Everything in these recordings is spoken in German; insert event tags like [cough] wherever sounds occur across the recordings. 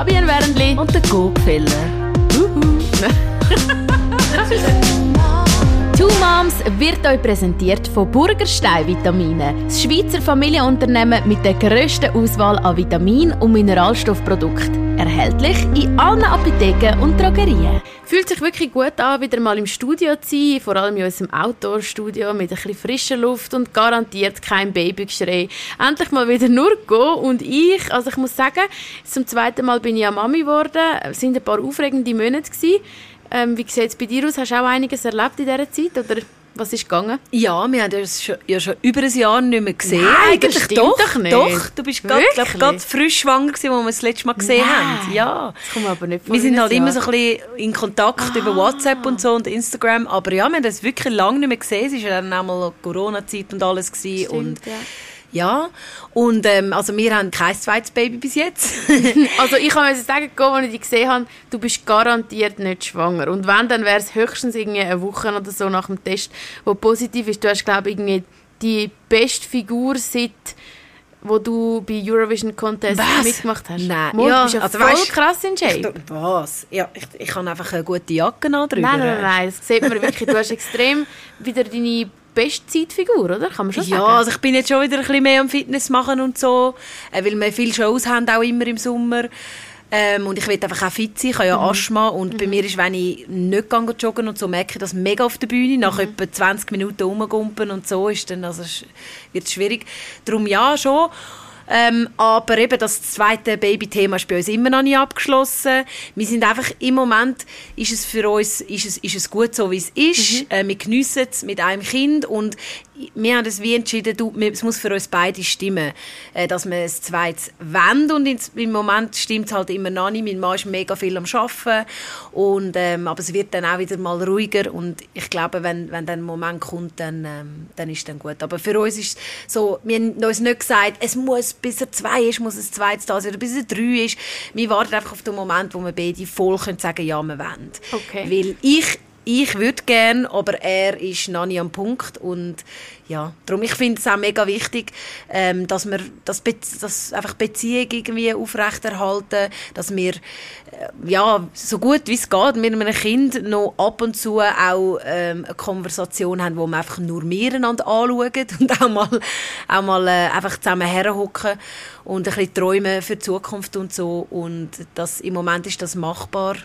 Fabian Wernli und der Gopfeller. [laughs] [laughs] Two Moms wird euch präsentiert von Burgerstein Vitamine, das Schweizer Familienunternehmen mit der grössten Auswahl an Vitamin- und Mineralstoffprodukten. Erhältlich in allen Apotheken und Drogerien. Fühlt sich wirklich gut an, wieder mal im Studio zu sein, vor allem in unserem Outdoor-Studio mit ein frischer Luft und garantiert kein Babygeschrei. Endlich mal wieder nur Go und ich, also ich muss sagen, zum zweiten Mal bin ich ja Mami geworden, es sind ein paar aufregende Monate gewesen. Ähm, wie sieht es bei dir aus? Hast du auch einiges erlebt in dieser Zeit? Oder was ist gegangen? Ja, wir haben uns schon, ja schon über ein Jahr nicht mehr gesehen. Nein, Eigentlich stimmt doch, doch nicht. Doch, du bist gerade glaub, frisch schwanger gewesen, als wir das letzte Mal gesehen Nein. haben. Ja. Das kommt aber nicht vor Wir sind halt immer so ein bisschen in Kontakt über WhatsApp und so und Instagram. Aber ja, wir haben das wirklich lange nicht mehr gesehen. Es war ja dann auch mal Corona-Zeit und alles. Gewesen. und Stimmt, ja. Ja, und ähm, also wir haben kein zweites Baby bis jetzt. [laughs] [laughs] Also ich kann sagen, Go, als ich dich gesehen habe, du bist garantiert nicht schwanger. Und wenn, dann wäre es höchstens irgendwie eine Woche oder so nach dem Test, wo positiv ist. Du hast, glaube ich, irgendwie die beste Figur seit wo du bei Eurovision Contest Was? mitgemacht hast. Nein. Mo, Ja, du bist ja also voll weisst- krass in Shape. Ich- Was? Ja, ich, ich habe einfach eine gute Jacke an drüber. Nein, nein, nein, das sieht man wirklich. Du hast [laughs] extrem wieder deine beste Zeitfigur, oder? Kann man schon Ja, sagen. also ich bin jetzt schon wieder ein bisschen mehr am Fitness machen und so, äh, weil wir viele Shows haben, auch immer im Sommer. Ähm, und ich will einfach auch fit sein, ich habe ja Asthma und bei mir ist, wenn ich nicht gehe joggen und so, merke ich das mega auf der Bühne, nach etwa 20 Minuten rumgumpen und so ist dann, also wird es schwierig. Darum ja, schon. Ähm, aber eben das zweite Baby-Thema ist bei uns immer noch nicht abgeschlossen. Wir sind einfach, im Moment ist es für uns ist es, ist es gut so, wie es ist. Äh, wir geniessen es mit einem Kind und wir haben es wie entschieden, du, es muss für uns beide stimmen, äh, dass wir es zweites wollen und im Moment stimmt es halt immer noch nicht. Mein Mann ist mega viel am Arbeiten und, ähm, aber es wird dann auch wieder mal ruhiger und ich glaube, wenn, wenn dann ein Moment kommt, dann, ähm, dann ist es dann gut. Aber für uns ist es so, wir haben uns nicht gesagt, es muss bis er zwei ist, muss es zweites da sein oder bis er drei ist. Wir warten einfach auf den Moment, wo wir beide voll können sagen, ja, wir wollen. Okay. Weil ich ich würde gern, aber er ist noch nicht am Punkt und ja, darum ich finde es auch mega wichtig, ähm, dass wir das, Be das einfach Beziehung irgendwie aufrechterhalten, dass wir äh, ja so gut wie es geht mit einem Kind noch ab und zu auch ähm, eine Konversation haben, wo wir einfach nur miteinander anschauen [laughs] und auch mal auch mal äh, einfach zusammen herhocken und ein bisschen träumen für die Zukunft und so. Und das im Moment ist das machbar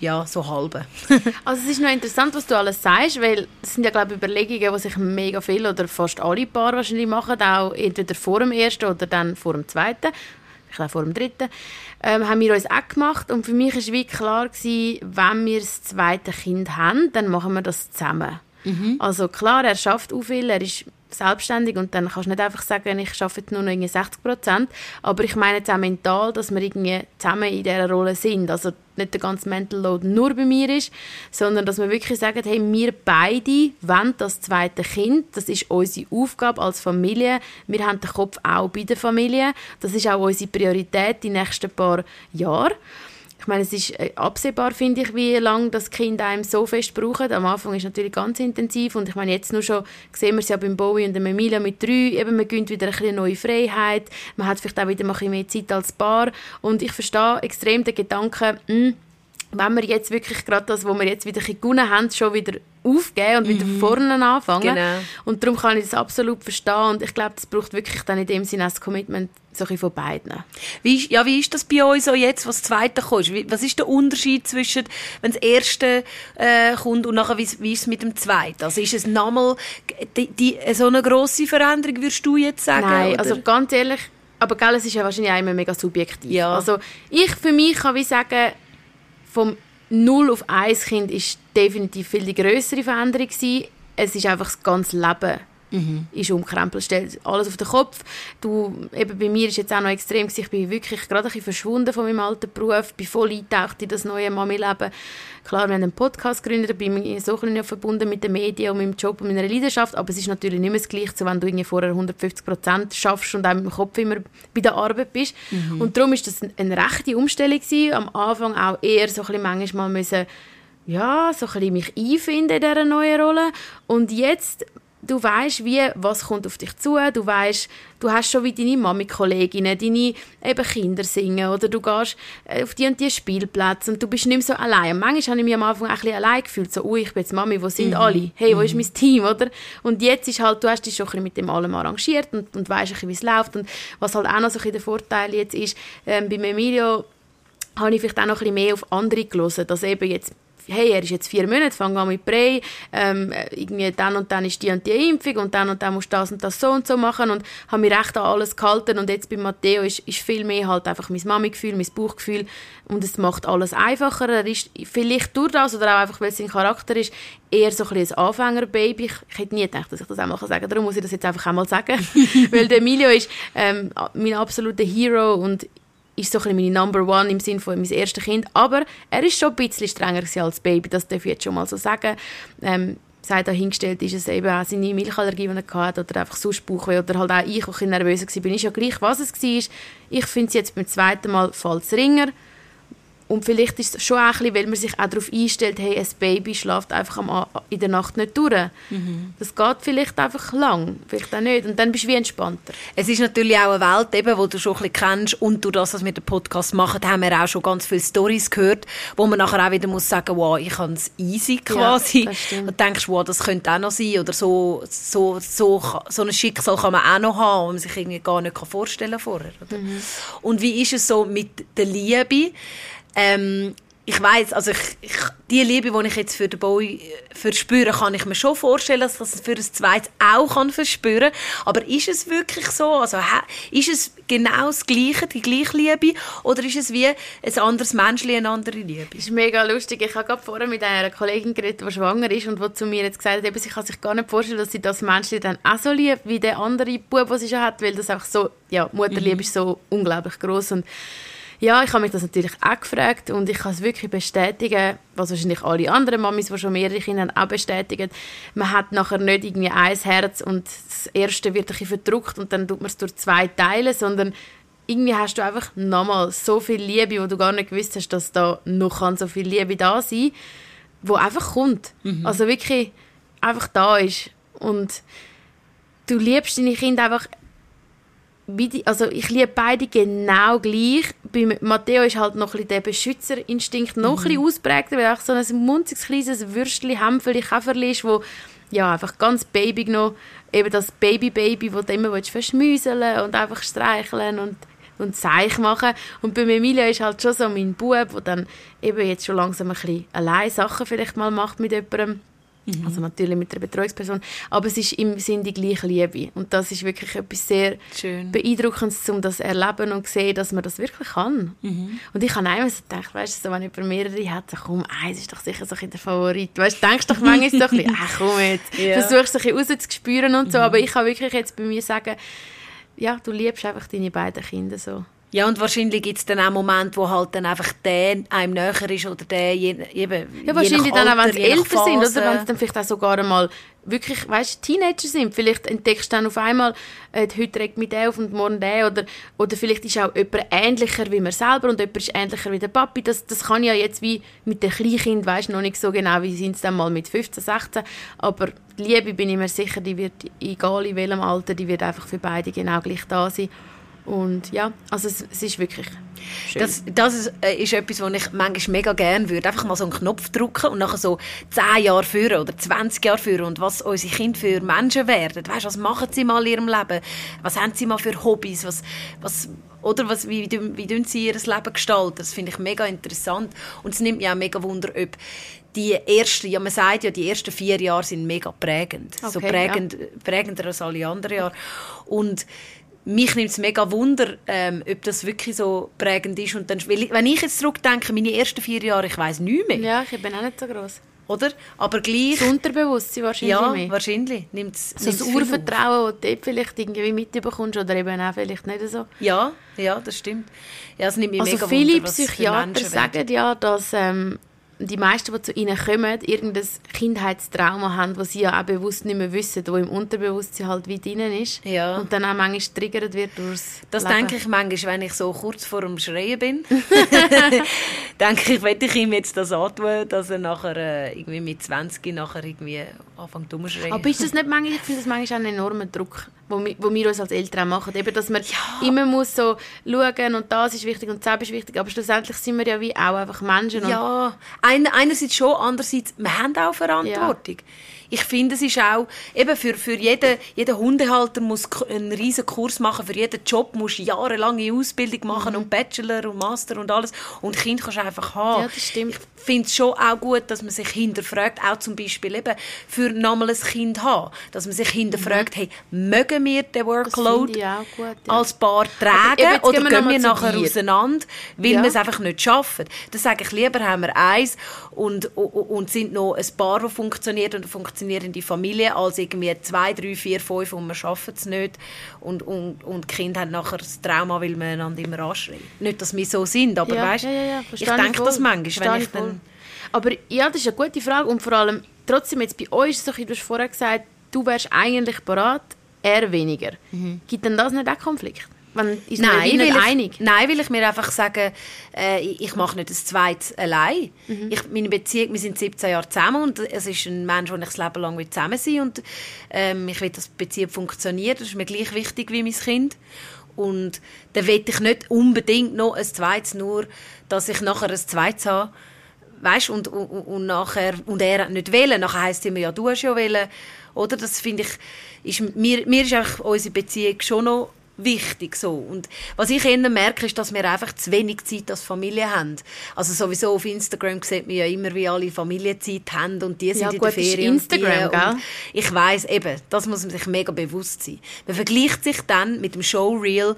ja, so halbe. [laughs] Also es ist noch interessant, was du alles sagst, weil es sind ja glaube ich Überlegungen, die sich mega viel oder fast alle Paare wahrscheinlich machen, auch entweder vor dem ersten oder dann vor dem zweiten, vielleicht auch vor dem dritten, ähm, haben wir uns auch gemacht und für mich ist wie klar gewesen, wenn wir das zweite Kind haben, dann machen wir das zusammen. Also klar, er schafft auch viel, er ist selbstständig und dann kannst du nicht einfach sagen, ich arbeite nur noch irgendwie 60 Prozent, aber ich meine jetzt auch mental, dass wir irgendwie zusammen in dieser Rolle sind, also nicht der ganze Mental Load nur bei mir ist, sondern dass wir wirklich sagen, hey, wir beide wollen das zweite Kind, das ist unsere Aufgabe als Familie, wir haben den Kopf auch bei der Familie, das ist auch unsere Priorität die nächsten paar Jahre. Ich meine, es ist äh, absehbar, finde ich, wie lange das Kind einem so fest braucht. Am Anfang ist es natürlich ganz intensiv und ich meine, jetzt nur schon sehen wir es ja beim Bowie und dem Emilia mit drei, eben, man gönnt wieder ein bisschen neue Freiheit, man hat vielleicht auch wieder ein bisschen mehr Zeit als Paar. Und ich verstehe extrem den Gedanken, mh, wenn wir jetzt wirklich gerade das, was wir jetzt wieder gewonnen haben, schon wieder aufgeben und wieder vorne anfangen. Genau. Und darum kann ich das absolut verstehen und ich glaube, das braucht wirklich dann in dem Sinne ein Commitment so ein von beiden. Wie, ist- ja, wie ist das bei euch so jetzt, was das Zweite kommt? Was ist der Unterschied zwischen, wenn das Erste äh, kommt und nachher, wie, wie ist es mit dem Zweiten? Also ist es nochmal die, die, so eine grosse Veränderung, würdest du jetzt sagen? Nein, oder? also ganz ehrlich, aber gell, es ist ja wahrscheinlich auch immer mega subjektiv. Ja. Also ich für mich kann wie sagen, vom 0 auf 1 Kind ist definitiv viel die größere Veränderung gewesen. Es ist einfach das ganze Leben ist umkrempelt, stellt alles auf den Kopf. Du, eben bei mir ist jetzt auch noch extrem, ich bin wirklich gerade ein bisschen verschwunden von meinem alten Beruf, bin voll eingetaucht in das neue Mami-Leben. Klar, wir haben einen Podcast gegründet, bin ich so ein bisschen verbunden mit den Medien und meinem Job und meiner Leidenschaft, aber es ist natürlich nicht mehr das Gleiche, so wenn du irgendwie vorher 150 Prozent schaffst und auch mit dem Kopf immer bei der Arbeit bist. Und darum ist das eine rechte Umstellung gewesen. Am Anfang auch eher so ein bisschen manchmal müssen ja, so ein bisschen mich einfinden in dieser neuen Rolle. Und jetzt du weißt, wie was kommt auf dich zu. Du weißt, du hast schon wie deine Mami-Kolleginnen, deine eben Kinder singen oder du gehst äh, auf die und die Spielplätze und du bist nicht mehr so allein. manchmal habe ich mich am Anfang ein bisschen allein gefühlt, so, ui, ich bin jetzt Mami, wo sind mhm. alle? Hey, wo mhm. ist mein Team, oder? Und jetzt ist halt, du hast dich schon ein bisschen mit dem allem arrangiert und, und weißt ein bisschen, wie es läuft und was halt auch noch so ein bisschen der Vorteil jetzt ist, ähm, bei Emilio habe ich vielleicht auch noch ein bisschen mehr auf andere gelesen, dass eben jetzt hey, er ist jetzt vier Monate, fang an mit Brei, ähm, irgendwie dann und dann ist die und die Impfung und dann und dann musst du das und das so und so machen und habe mich recht an alles gehalten und jetzt bei Matteo ist, ist viel mehr halt einfach mein Mami-Gefühl, mein Bauchgefühl und es macht alles einfacher. Er ist vielleicht durch das oder auch einfach, weil sein Charakter ist, eher so ein, ein Anfängerbaby. Ich, ich hätte nie gedacht, dass ich das einmal sagen kann. Darum muss ich das jetzt einfach einmal sagen. [laughs] weil der Emilio ist ähm, mein absoluter Hero und ist so ein meine Number One im Sinne von mein erstes Kind. Aber er ist schon ein bisschen strenger als Baby, das darf ich jetzt schon mal so sagen. Ähm, sei dahingestellt ist es eben auch seine Milchallergie, die er hatte, oder einfach sonst Bauchweh, oder halt auch ich, der nervös war, bin ich ja gleich, was es war. Ich finde es jetzt beim zweiten Mal falls ringer. Und vielleicht ist es schon auch ein bisschen, weil man sich auch darauf einstellt, hey, ein Baby schläft einfach am, in der Nacht nicht durch. Mhm. Das geht vielleicht einfach lang, vielleicht auch nicht. Und dann bist du wie entspannter. Es ist natürlich auch eine Welt, eben, die du schon ein bisschen kennst. Und durch das, was wir den Podcast machen, haben wir auch schon ganz viele Stories gehört, wo man nachher auch wieder muss sagen, wow, ich habe es easy quasi. Ja, und denkst, wow, das könnte auch noch sein. Oder so, so, so, so ein Schicksal kann man auch noch haben, und man sich irgendwie gar nicht vorstellen kann vorher. Mhm. Und wie ist es so mit der Liebe? Ähm, ich weiß, also ich, ich, die Liebe, die ich jetzt für den Boy äh, verspüre, kann ich mir schon vorstellen, dass ich das für ein zweites auch kann verspüren. Aber ist es wirklich so? Also ist es genau das Gleiche, die gleiche Liebe, oder ist es wie ein anderes Menschchen, eine andere Liebe? Das ist mega lustig. Ich habe gerade vorher mit einer Kollegin geredet, die schwanger ist und die zu mir jetzt gesagt hat, sie kann sich gar nicht vorstellen, dass sie das Menschchen dann auch so liebt wie der andere Bub, den sie schon hat, weil das einfach so, ja, Mutterliebe mhm. ist so unglaublich groß und ja, ich habe mich das natürlich auch gefragt und ich kann es wirklich bestätigen, was wahrscheinlich alle anderen Mamis, die schon mehrere Kinder haben, auch bestätigen. Man hat nachher nicht irgendwie ein Herz und das erste wird ein bisschen verdruckt und dann tut man es durch zwei Teile, sondern irgendwie hast du einfach nochmal so viel Liebe, wo du gar nicht gewusst hast, dass da noch kann so viel Liebe da sein, wo einfach kommt. Mhm. Also wirklich einfach da ist und du liebst deine Kinder einfach also ich liebe beide genau gleich. Bei Matteo ist halt noch ein der Beschützerinstinkt noch mhm. ein bisschen ausprägter, weil er so ein munziges kleines Würstchen, Hämpfeli, Käferli ist, wo ja, einfach ganz baby noch, eben das Baby-Baby, das du immer verschmüseln und einfach streicheln und und Zeich machen. Und bei Emilia ist halt schon so mein Bub, der dann eben jetzt schon langsam ein bisschen allein Sachen vielleicht mal macht mit jemandem Mhm. Also natürlich mit der Betreuungsperson. Aber es ist im Sinn die gleiche Liebe. Und das ist wirklich etwas sehr Schön. Beeindruckendes, um das zu erleben und zu sehen, dass man das wirklich kann. Mhm. Und ich habe einmal so gedacht, weißt du, so, wenn jemand mehrere hat, so, komm, eins ist doch sicher so der Favorit. Weißt du, denkst doch manchmal so ein bisschen, ach [laughs] komm jetzt, ja. versuchst ein bisschen rauszuspüren und so. Mhm. Aber ich kann wirklich jetzt bei mir sagen, ja, du liebst einfach deine beiden Kinder so. Ja, und wahrscheinlich gibt es dann auch Momente, wo halt dann einfach der einem näher ist oder der je, eben, Ja, wahrscheinlich dann auch, wenn sie älter sind oder wenn sie dann vielleicht auch sogar einmal wirklich, weißt Teenager sind. Vielleicht entdeckst du dann auf einmal, äh, heute regt mich der auf und morgen der oder, oder vielleicht ist auch jemand ähnlicher wie man selber und jemand ist ähnlicher wie der Papi. Das, das kann ja jetzt wie mit den Kleinkind, weißt noch nicht so genau, wie sind es dann mal mit 15, 16, aber die Liebe bin ich mir sicher, die wird, egal in welchem Alter, die wird einfach für beide genau gleich da sein. Und ja, also es, es ist wirklich schön. Das, das ist, äh, ist etwas, was ich manchmal mega gerne würde. Einfach mal so einen Knopf drücken und nachher so 10 Jahre führen oder 20 Jahre führen und was unsere Kinder für Menschen werden. Weißt, was machen sie mal in ihrem Leben? Was haben sie mal für Hobbys? Was, was, oder was, wie, wie, wie sie ihr Leben gestalten? Das finde ich mega interessant. Und es nimmt mich auch mega Wunder, ob die ersten, ja man sagt ja, die ersten vier Jahre sind mega prägend. Okay, so prägend, ja. prägender als alle anderen Jahre. Und mich nimmt es mega Wunder, ähm, ob das wirklich so prägend ist. Und dann, wenn ich jetzt zurückdenke, meine ersten vier Jahre, ich weiß nicht mehr. Ja, ich bin auch nicht so groß. Oder? Aber gleich... Das Unterbewusstsein wahrscheinlich ja, mehr. wahrscheinlich. Nimmt's, so das Urvertrauen, das du dort vielleicht irgendwie mitbekommst oder eben auch vielleicht nicht so. Ja, ja, das stimmt. Ja, das nimmt mich also mega viele Wunder, Psychiater sagen ja, dass... Ähm, die meisten, die zu ihnen kommen, irgendein Kindheitstrauma haben, das sie ja auch bewusst nicht mehr wissen, wo im Unterbewusstsein halt wie drin ist. Ja. Und dann auch manchmal triggert wird durchs Das Leben. denke ich manchmal, wenn ich so kurz vor dem Schreien bin. [laughs] denke ich, werde ich ihm jetzt das antun, dass er nachher äh, irgendwie mit 20 nachher irgendwie anfangen zu schreien. Aber ist das nicht manchmal, ich finde das manchmal auch ein enormer Druck, wo wir, wo wir uns als Eltern machen, eben, dass man Ja. immer muss so schauen und das ist wichtig und das ist wichtig, aber schlussendlich sind wir ja wie auch einfach Menschen Ja, Einer, einerseits schon, andererseits, wir haben auch Verantwortung. Ich finde, es ist auch, eben für, für jeden, jeder Hundehalter muss einen riesen Kurs machen, für jeden Job musst du jahrelange Ausbildung machen und Bachelor und Master und alles. Und Kind kannst du einfach haben. Ja, das stimmt. Ich finde es schon auch gut, dass man sich hinterfragt, auch zum Beispiel eben für nochmal ein Kind haben, dass man sich hinterfragt, hey, mögen wir den Workload gut, ja. als Paar tragen oder gehen wir gehen wir nachher dir. auseinander, weil Ja. wir es einfach nicht schaffen. Dann sage ich lieber, haben wir eins und, und, und sind noch ein Paar, das funktioniert und eine funktionierende Familie, als irgendwie zwei, drei, vier, fünf und wir schaffen es nicht und, und, und die Kinder haben nachher das Trauma, weil wir einander immer anschreien. Nicht, dass wir so sind, aber ja, weißt, ja, ja, ich denke das manchmal, Verstehe wenn ich voll. dann... Aber ja, das ist eine gute Frage und vor allem, trotzdem jetzt bei euch, so, du hast vorher gesagt, du wärst eigentlich bereit, er weniger. Gibt denn das nicht auch Konflikt? Wenn wie weil nicht ich, einig? Nein, weil ich mir einfach sage, äh, ich, mache nicht das Zweites allein. Ich, meine Beziehung, wir sind 17 Jahre zusammen und es ist ein Mensch, den ich das Leben lang will zusammen sein und ähm, ich will, dass die Beziehung funktioniert. Das ist mir gleich wichtig wie mein Kind. Und dann will ich nicht unbedingt noch ein Zweites, nur dass ich nachher ein Zweites habe. Weißt, und, und, und nachher, und er hat nicht wählen, nachher heisst es immer, ja, du hast ja wählen. Oder? Das finde ich, ist, mir, mir ist unsere Beziehung schon noch wichtig so. Und was ich eher merke, ist, dass wir einfach zu wenig Zeit als Familie haben. Also sowieso auf Instagram sieht man ja immer, wie alle Familienzeit haben und die sind Ja, in gut, der ist Ferien Instagram, und die. gell? Und ich weiß eben, das muss man sich mega bewusst sein. Man vergleicht sich dann mit dem Showreel,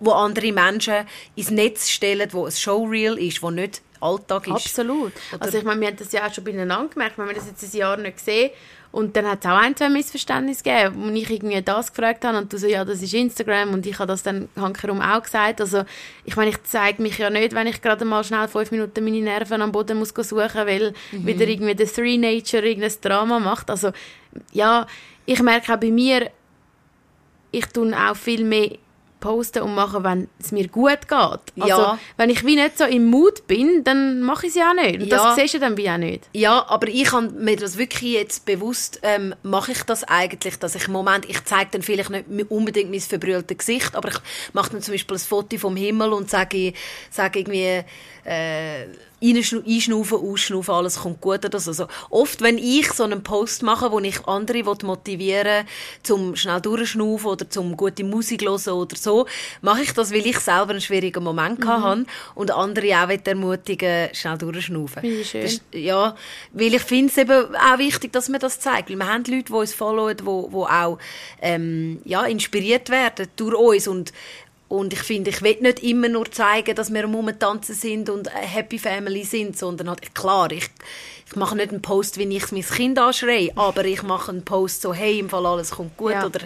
wo andere Menschen ins Netz stellen, wo ein Showreel ist, wo nicht Alltag ist. Absolut. Oder- Also ich meine, wir haben das ja auch schon beieinander gemerkt, wir das jetzt ein Jahr nicht gesehen und dann hat es auch ein, zwei Missverständnisse gegeben, wo ich irgendwie das gefragt habe und du so, ja, das ist Instagram und ich habe das dann hankerum auch gesagt. Also ich meine, ich zeige mich ja nicht, wenn ich gerade mal schnell fünf Minuten meine Nerven am Boden muss suchen, weil wieder irgendwie der Three Nature irgendein Drama macht. Also ja, ich merke auch bei mir, ich tue auch viel mehr posten und machen, wenn es mir gut geht. Also, Ja. wenn ich wie nicht so im Mut bin, dann mache ich es ja auch nicht. Und Ja. das siehst du dann wie auch nicht. Ja, aber ich habe mir das wirklich jetzt bewusst, ähm, mache ich das eigentlich, dass ich im Moment, ich zeige dann vielleicht nicht unbedingt mein verbrülltes Gesicht, aber ich mache dann zum Beispiel ein Foto vom Himmel und sage, sage irgendwie, äh, einschnaufen, ausschnaufen, alles kommt gut oder so. Also oft, wenn ich so einen Post mache, wo ich andere will motivieren zum schnell durchschnaufen oder zum gute Musik hören oder so, mache ich das, weil ich selber einen schwierigen Moment mhm. hatte und andere auch will ermutigen, schnell durchschnaufen. Ist- ja, weil ich finde es eben auch wichtig, dass man das zeigt. Weil wir haben Leute, die uns followen, die, die auch ähm, ja, inspiriert werden durch uns. Und, und ich finde, ich will nicht immer nur zeigen, dass wir am Momentanzen sind und eine Happy Family sind, sondern halt, klar, ich, ich mache nicht einen Post, wie ich mein Kind anschreie, aber ich mache einen Post so, hey, im Fall alles kommt gut. Ja. Oder,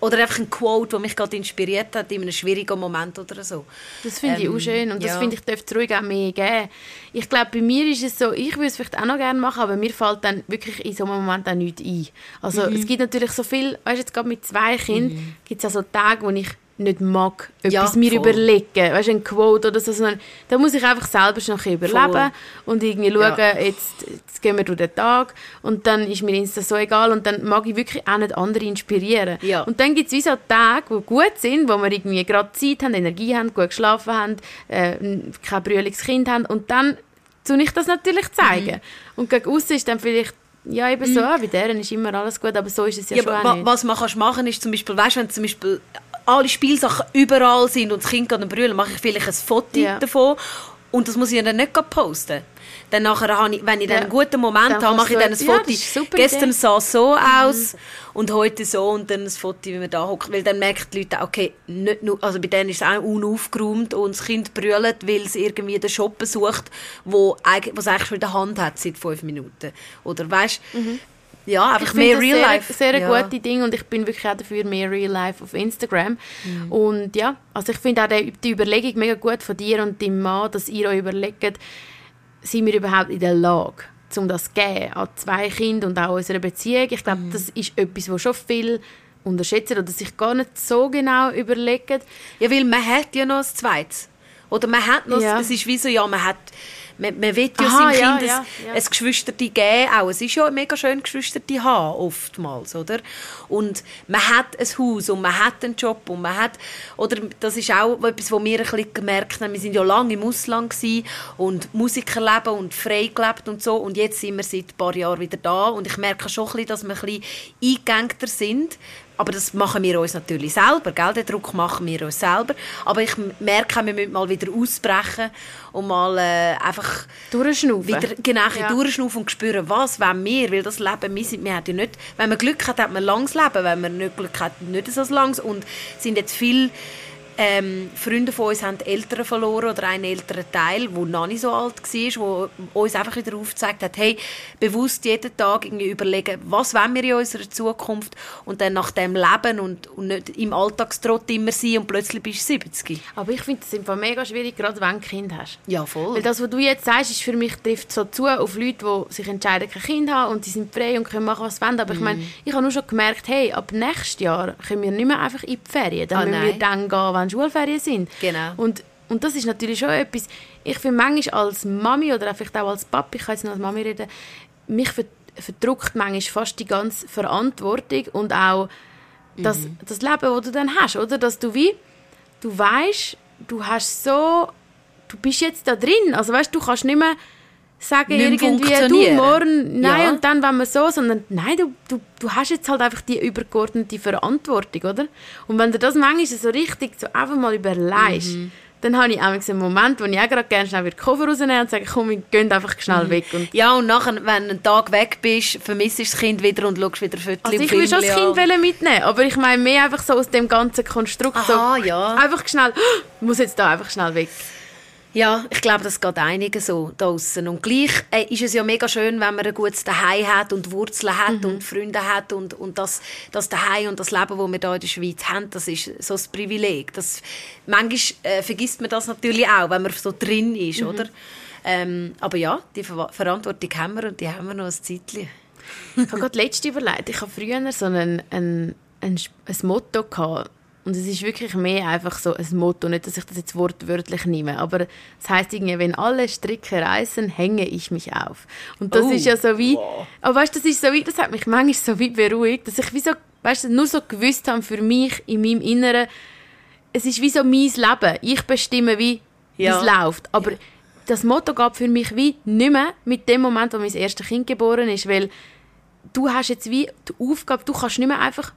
oder einfach ein Quote, der mich gerade inspiriert hat in einem schwierigen Moment oder so. Das finde ich Ähm, auch schön und das ja. finde ich, dürfte es ruhig auch mehr geben. Ich glaube, bei mir ist es so, ich würde es vielleicht auch noch gerne machen, aber mir fällt dann wirklich in so einem Moment auch nichts ein. Also Mhm. es gibt natürlich so viel, weißt du, jetzt gerade mit zwei Kindern gibt es ja so Tage, wo ich nicht mag, etwas Ja, mir überlegen, weißt du, ein Quote oder so, sondern da muss ich einfach selber bisschen überleben Voll. und irgendwie schauen, Ja. jetzt, jetzt gehen wir durch den Tag und dann ist mir Insta so egal und dann mag ich wirklich auch nicht andere inspirieren. Ja. Und dann gibt es wie so Tage, die gut sind, wo wir irgendwie gerade Zeit haben, Energie haben, gut geschlafen haben, äh, kein brülliges Kind haben und dann tue ich das natürlich zeigen. Mhm. Und gegen aussen ist dann vielleicht ja, eben so, ah, bei deren ist immer alles gut, aber so ist es ja, Ja, schon aber nicht. was man kannst machen ist zum Beispiel, weißt, wenn zum Beispiel alle Spielsachen überall sind und das Kind geht brüllen, mache ich vielleicht ein Foto Ja. davon und das muss ich dann nicht posten. Dann nachher habe ich, wenn ich dann Ja. einen guten Moment Dann habe, mache ich dann ein ja, Foto. super Gestern Idee. Mhm. sah es so aus und heute so und dann ein Foto, wie man da hockt. Weil dann merken die Leute, okay, nicht nur, also bei denen ist es auch unaufgeräumt und das Kind brüllt, weil es irgendwie den Shop besucht, wo eigentlich, was eigentlich schon in der Hand hat seit fünf Minuten. Oder weißt ja, ich einfach finde mehr das Real sehr, Life. sehr ja. gute Ding und ich bin wirklich auch dafür mehr Real Life auf Instagram. Mhm. Und ja, also ich finde auch die, Überlegung mega gut von dir und deinem Mann, dass ihr euch überlegt, sind wir überhaupt in der Lage, um das zu geben an zwei Kinder und auch unserer Beziehung. Ich glaube, Mhm. das ist etwas, was schon viel unterschätzen oder sich gar nicht so genau überlegen. Ja, weil man hat ja noch ein zweites. Oder man hat noch, Ja. es ist wie so, ja, man hat, man, man will ja Aha, seinem ja, Kind ja, ein, ein Geschwisterte geben, auch. Es ist ja mega schön, Geschwisterte haben, oftmals, oder? Und man hat ein Haus und man hat einen Job und man hat, oder das ist auch etwas, was wir ein bisschen gemerkt haben, wir sind ja lange im Ausland gewesen und Musikerleben und frei gelebt und so und jetzt sind wir seit ein paar Jahren wieder da und ich merke schon ein bisschen, dass wir ein bisschen eingängter sind, aber das machen wir uns natürlich selber, gell? Den Druck machen wir uns selber. Aber ich merke, wir müssen mal wieder ausbrechen und mal äh, einfach Durchschnaufen. wieder genau, Ja. durchschnaufen und spüren, was wollen wir, weil das Leben, wir, sind, wir haben ja nicht, wenn man Glück hat, hat man langes Leben, wenn man nicht Glück hat, nicht so langes und sind jetzt viele ähm, Freunde von uns haben Eltern verloren oder einen älteren Teil, der noch nicht so alt war, der uns einfach wieder aufgezeigt hat, hey, bewusst jeden Tag irgendwie überlegen, was wollen wir in unserer Zukunft und dann nach dem leben und, und nicht im Alltagstrott immer sein und plötzlich bist du 70. Aber ich finde es einfach mega schwierig, gerade wenn du ein Kind hast. Ja, voll. Weil das, was du jetzt sagst, ist für mich trifft so zu auf Leute, die sich entscheiden, kein Kind zu haben und sie sind frei und können machen, was sie wollen. Aber ich Mhm. meine, ich habe nur schon gemerkt, hey, ab nächstes Jahr können wir nicht mehr einfach in die Ferien. Dann Ah, müssen wir nein. dann gehen, wenn Schulferien sind. Genau. Und, und das ist natürlich schon etwas, ich finde manchmal als Mami oder vielleicht auch als Papi, ich kann jetzt nur als Mami reden, mich ver verdrückt manchmal fast die ganze Verantwortung und auch das, Mhm. das Leben, das du dann hast, oder? Dass du wie, du weißt, du hast so, du bist jetzt da drin, also weißt, du kannst nicht mehr sagen irgendwie, du morgen, nein Ja. und dann wenn wir so, sondern nein, du, du, du hast jetzt halt einfach die übergeordnete Verantwortung, oder? Und wenn du das manchmal so richtig so einfach mal überlegst, Mhm. dann habe ich auch einen Moment, wo ich auch gerade gerne schnell wieder den Koffer rausnehme und sage, komm, wir gehen einfach schnell weg. Und Ja, und nachher, wenn du einen Tag weg bist, vermisst du das Kind wieder und schaust wieder Fotos also ich will schon das Kind an. mitnehmen, aber ich meine mehr einfach so aus dem ganzen Konstrukt. Aha, so, ja. Einfach schnell, [gasps] muss jetzt da einfach schnell weg. Ja, ich glaube, das geht einigen so da draussen. Und gleich äh, ist es ja mega schön, wenn man ein gutes Daheim hat und Wurzeln hat und Freunde hat und, und das, das Daheim und das Leben, das wir hier in der Schweiz haben, das ist so ein Privileg. Das, manchmal äh, vergisst man das natürlich auch, wenn man so drin ist, oder? Ähm, aber ja, die Ver Verantwortung haben wir und die haben wir noch ein Zeitchen. Ich habe gerade letzte überlegt, ich habe früher so ein, ein, ein, ein Motto gehabt. Und es ist wirklich mehr einfach so ein Motto, nicht, dass ich das jetzt wortwörtlich nehme, aber es heißt irgendwie, wenn alle Stricke reißen, hänge ich mich auf. Und das Oh, ist ja so wie, wow. aber weißt, das ist so wie, das hat mich manchmal so wie beruhigt, dass ich wie so, weißt, nur so gewusst habe für mich in meinem Inneren, es ist wie so mein Leben. Ich bestimme, wie Ja. es läuft. Aber das Motto gab für mich wie nicht mehr mit dem Moment, wo mein erstes Kind geboren ist, weil du hast jetzt wie die Aufgabe, du kannst nicht mehr einfach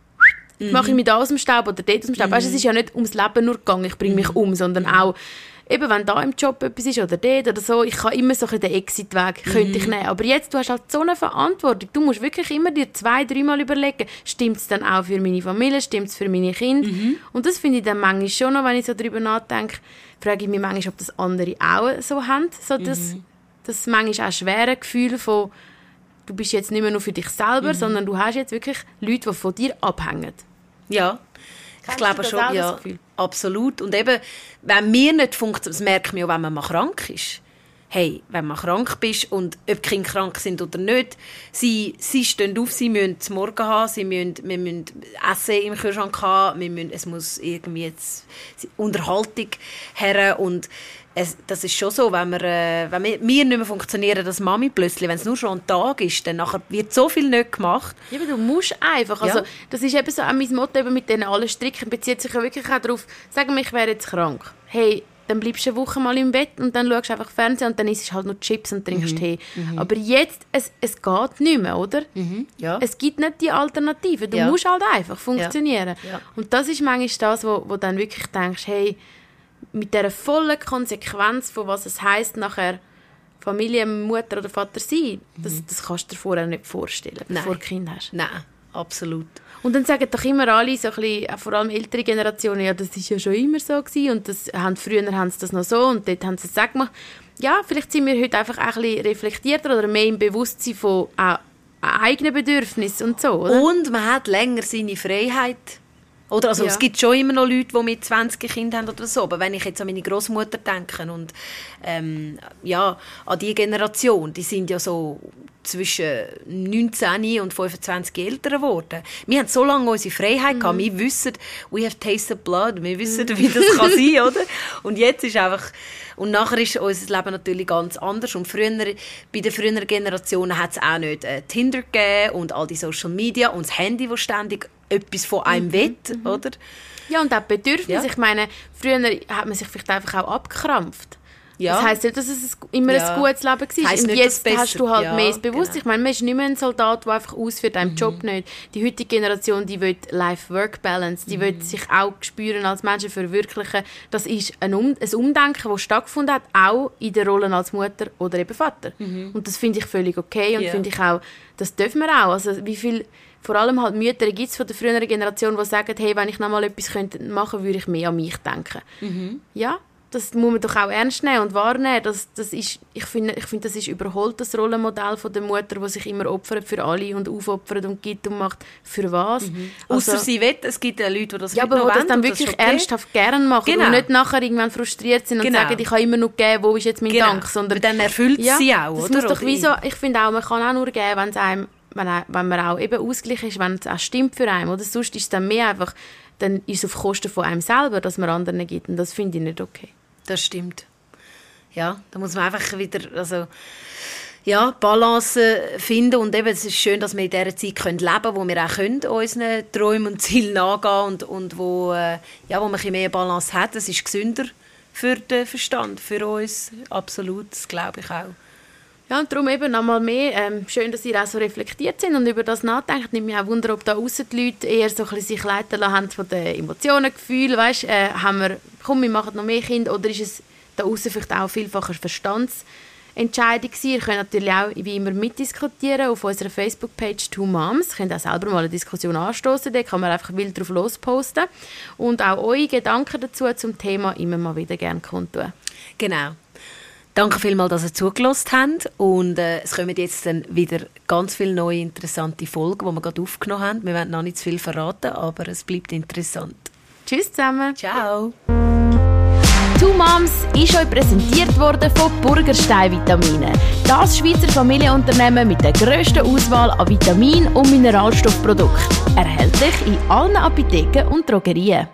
Mhm. mache ich mich da aus dem Staub oder dort aus dem Staub. Weißt, es ist ja nicht ums Leben nur gegangen, ich bringe Mhm. mich um, sondern auch, eben wenn da im Job etwas ist oder dort oder so, ich kann immer so den Exit-Weg, Mhm. könnte ich nehmen. Aber jetzt, du hast halt so eine Verantwortung. Du musst wirklich immer dir zwei, dreimal überlegen, stimmt es dann auch für meine Familie, stimmt es für meine Kinder? Mhm. Und das finde ich dann manchmal schon noch, wenn ich so darüber nachdenke, frage ich mich manchmal, ob das andere auch so haben. So das, Mhm. das manchmal auch schwere Gefühl von, du bist jetzt nicht mehr nur für dich selber, Mhm. sondern du hast jetzt wirklich Leute, die von dir abhängen. Ja, ich Kennst glaube du das schon, auch, ja, absolut. Und eben, wenn mir nicht funktioniert, das merkt man ja, wenn man mal krank ist. Hey, wenn man krank bist und ob die Kinder krank sind oder nicht, sie, sie stehen auf, sie müssen zum Morgen haben, sie müssen, wir müssen Essen im Kühlschrank haben, wir müssen, es muss irgendwie jetzt Unterhaltung her und es, das ist schon so, wenn wir, äh, wenn wir, wir nicht mehr funktionieren, dass Mami plötzlich, wenn es nur schon ein Tag ist, dann nachher wird so viel nicht gemacht. Ja, aber du musst einfach. Also, Ja. Das ist eben so auch mein Motto eben mit diesen allen Stricken. bezieht sich ja wirklich auch darauf, sagen wir, ich wäre jetzt krank. Hey, dann bleibst du eine Woche mal im Bett und dann schaust du einfach Fernsehen und dann isst du halt nur Chips und trinkst Tee. Aber jetzt, es, es geht nicht mehr, oder? Ja. Es gibt nicht die Alternative. Du Ja. musst halt einfach funktionieren. Ja. Und das ist manchmal das, wo, wo dann wirklich denkst, hey, mit dieser vollen Konsequenz von was es heißt nachher Familie, Mutter oder Vater sein, das, das kannst du dir vorher nicht vorstellen, Nein. bevor du Kind hast. Nein, absolut. Und dann sagen doch immer alle, so ein bisschen, auch vor allem ältere Generationen, ja, das ist ja schon immer so gewesen und das haben, früher haben sie das noch so und dort haben sie es gemacht. Ja, vielleicht sind wir heute einfach auch ein bisschen reflektierter oder mehr im Bewusstsein von auch eigenen Bedürfnissen und so, oder? Und man hat länger seine Freiheit. Oder? Also Ja. es gibt schon immer noch Leute, die mit 20 Kindern haben oder so. Aber wenn ich jetzt an meine Großmutter denke und ähm, ja, an die Generation, die sind ja so zwischen 19 und 25 älter geworden. Wir haben so lange unsere Freiheit gehabt. Wir wissen, we have tasted blood. Wir wissen, wie das kann sein, [laughs] oder? Und jetzt ist einfach und nachher ist unser Leben natürlich ganz anders. Und früher, bei den früheren Generationen hat es auch nicht äh, Tinder gegeben und all die Social Media und das Handy, das ständig etwas von einem will, oder? Ja, und auch Bedürfnisse. Ja. Ich meine, früher hat man sich vielleicht einfach auch abgekrampft. Ja. Das heisst nicht, dass es immer Ja. ein gutes Leben war. Heisst und nicht, jetzt hast du halt ja, mehr das Bewusstsein. genau. Mhm. Ich meine, man ist nicht mehr ein Soldat, der einfach ausführt, einem Job nicht. Die heutige Generation, die will Life-Work-Balance, die Mhm. will sich auch spüren als Menschen verwirklichen. Das ist ein, um ein Umdenken, das stattgefunden hat, auch in der Rolle als Mutter oder eben Vater. Und das finde ich völlig okay und Mhm. Finde ich auch, das dürfen wir auch. Also wie viel vor allem halt Mütter gibt es von der früheren Generation, die sagen, hey, wenn ich noch mal etwas könnte machen würde ich mehr an mich denken. Mhm. Ja, das muss man doch auch ernst nehmen und wahrnehmen. Das, das ist, ich finde, ich finde, das ist überholt, das Rollenmodell von der Mutter, die sich immer opfert für alle und aufopfert und gibt und macht. Für was? Also- Außer sie will, es gibt ja Leute, die das ja, aber die das dann wirklich ist okay. ernsthaft gern machen Genau. und nicht nachher irgendwann frustriert sind und Genau. sagen, ich habe immer noch gegeben, wo ist jetzt mein Genau. Dank, sondern dann erfüllt ja, sie auch, das oder? Muss doch Oder wie so, ich finde auch, man kann auch nur geben, wenn es einem, wenn, wenn man auch eben ausgeglichen ist, wenn es auch stimmt für einen. Oder sonst ist es dann mehr einfach, dann ist es auf Kosten von einem selber, dass man anderen gibt. Und das finde ich nicht okay. Das stimmt. Ja, da muss man einfach wieder, also ja, Balance finden und eben, es ist schön, dass wir in dieser Zeit leben können, wo wir auch können, unseren Träumen und Zielen nachgehen und, und wo, äh, ja, wo man ein mehr Balance hat. Das ist gesünder für den Verstand, für uns, absolut, das glaube ich auch. Ja, und darum eben nochmal mehr. Ähm, schön, dass ihr auch so reflektiert sind und über das nachdenkt. Nimmt mich auch Wunder, ob da aussen die Leute eher so ein bisschen sich leiten lassen von den Emotionen, Gefühlen. Weißt, äh, haben wir, komm, wir machen noch mehr Kinder oder ist es da aussen vielleicht auch vielfach eine Verstandsentscheidung? Ihr könnt natürlich auch wie immer mitdiskutieren auf unserer Facebook-Page «Two Moms». Ihr könnt auch selber mal eine Diskussion anstoßen. Da kann man einfach wild drauf losposten. Und auch eure Gedanken dazu zum Thema immer mal wieder gerne kundtun. Genau. Danke vielmals, dass ihr zugelassen habt. Und äh, es kommen jetzt dann wieder ganz viele neue interessante Folgen, die wir gerade aufgenommen haben. Wir werden noch nicht zu viel verraten, aber es bleibt interessant. Tschüss zusammen! Ciao! Two Moms ist euch präsentiert worden von Burgerstein Vitamine. Das Schweizer Familienunternehmen mit der grössten Auswahl an Vitamin- und Mineralstoffprodukten. Erhältlich in allen Apotheken und Drogerien.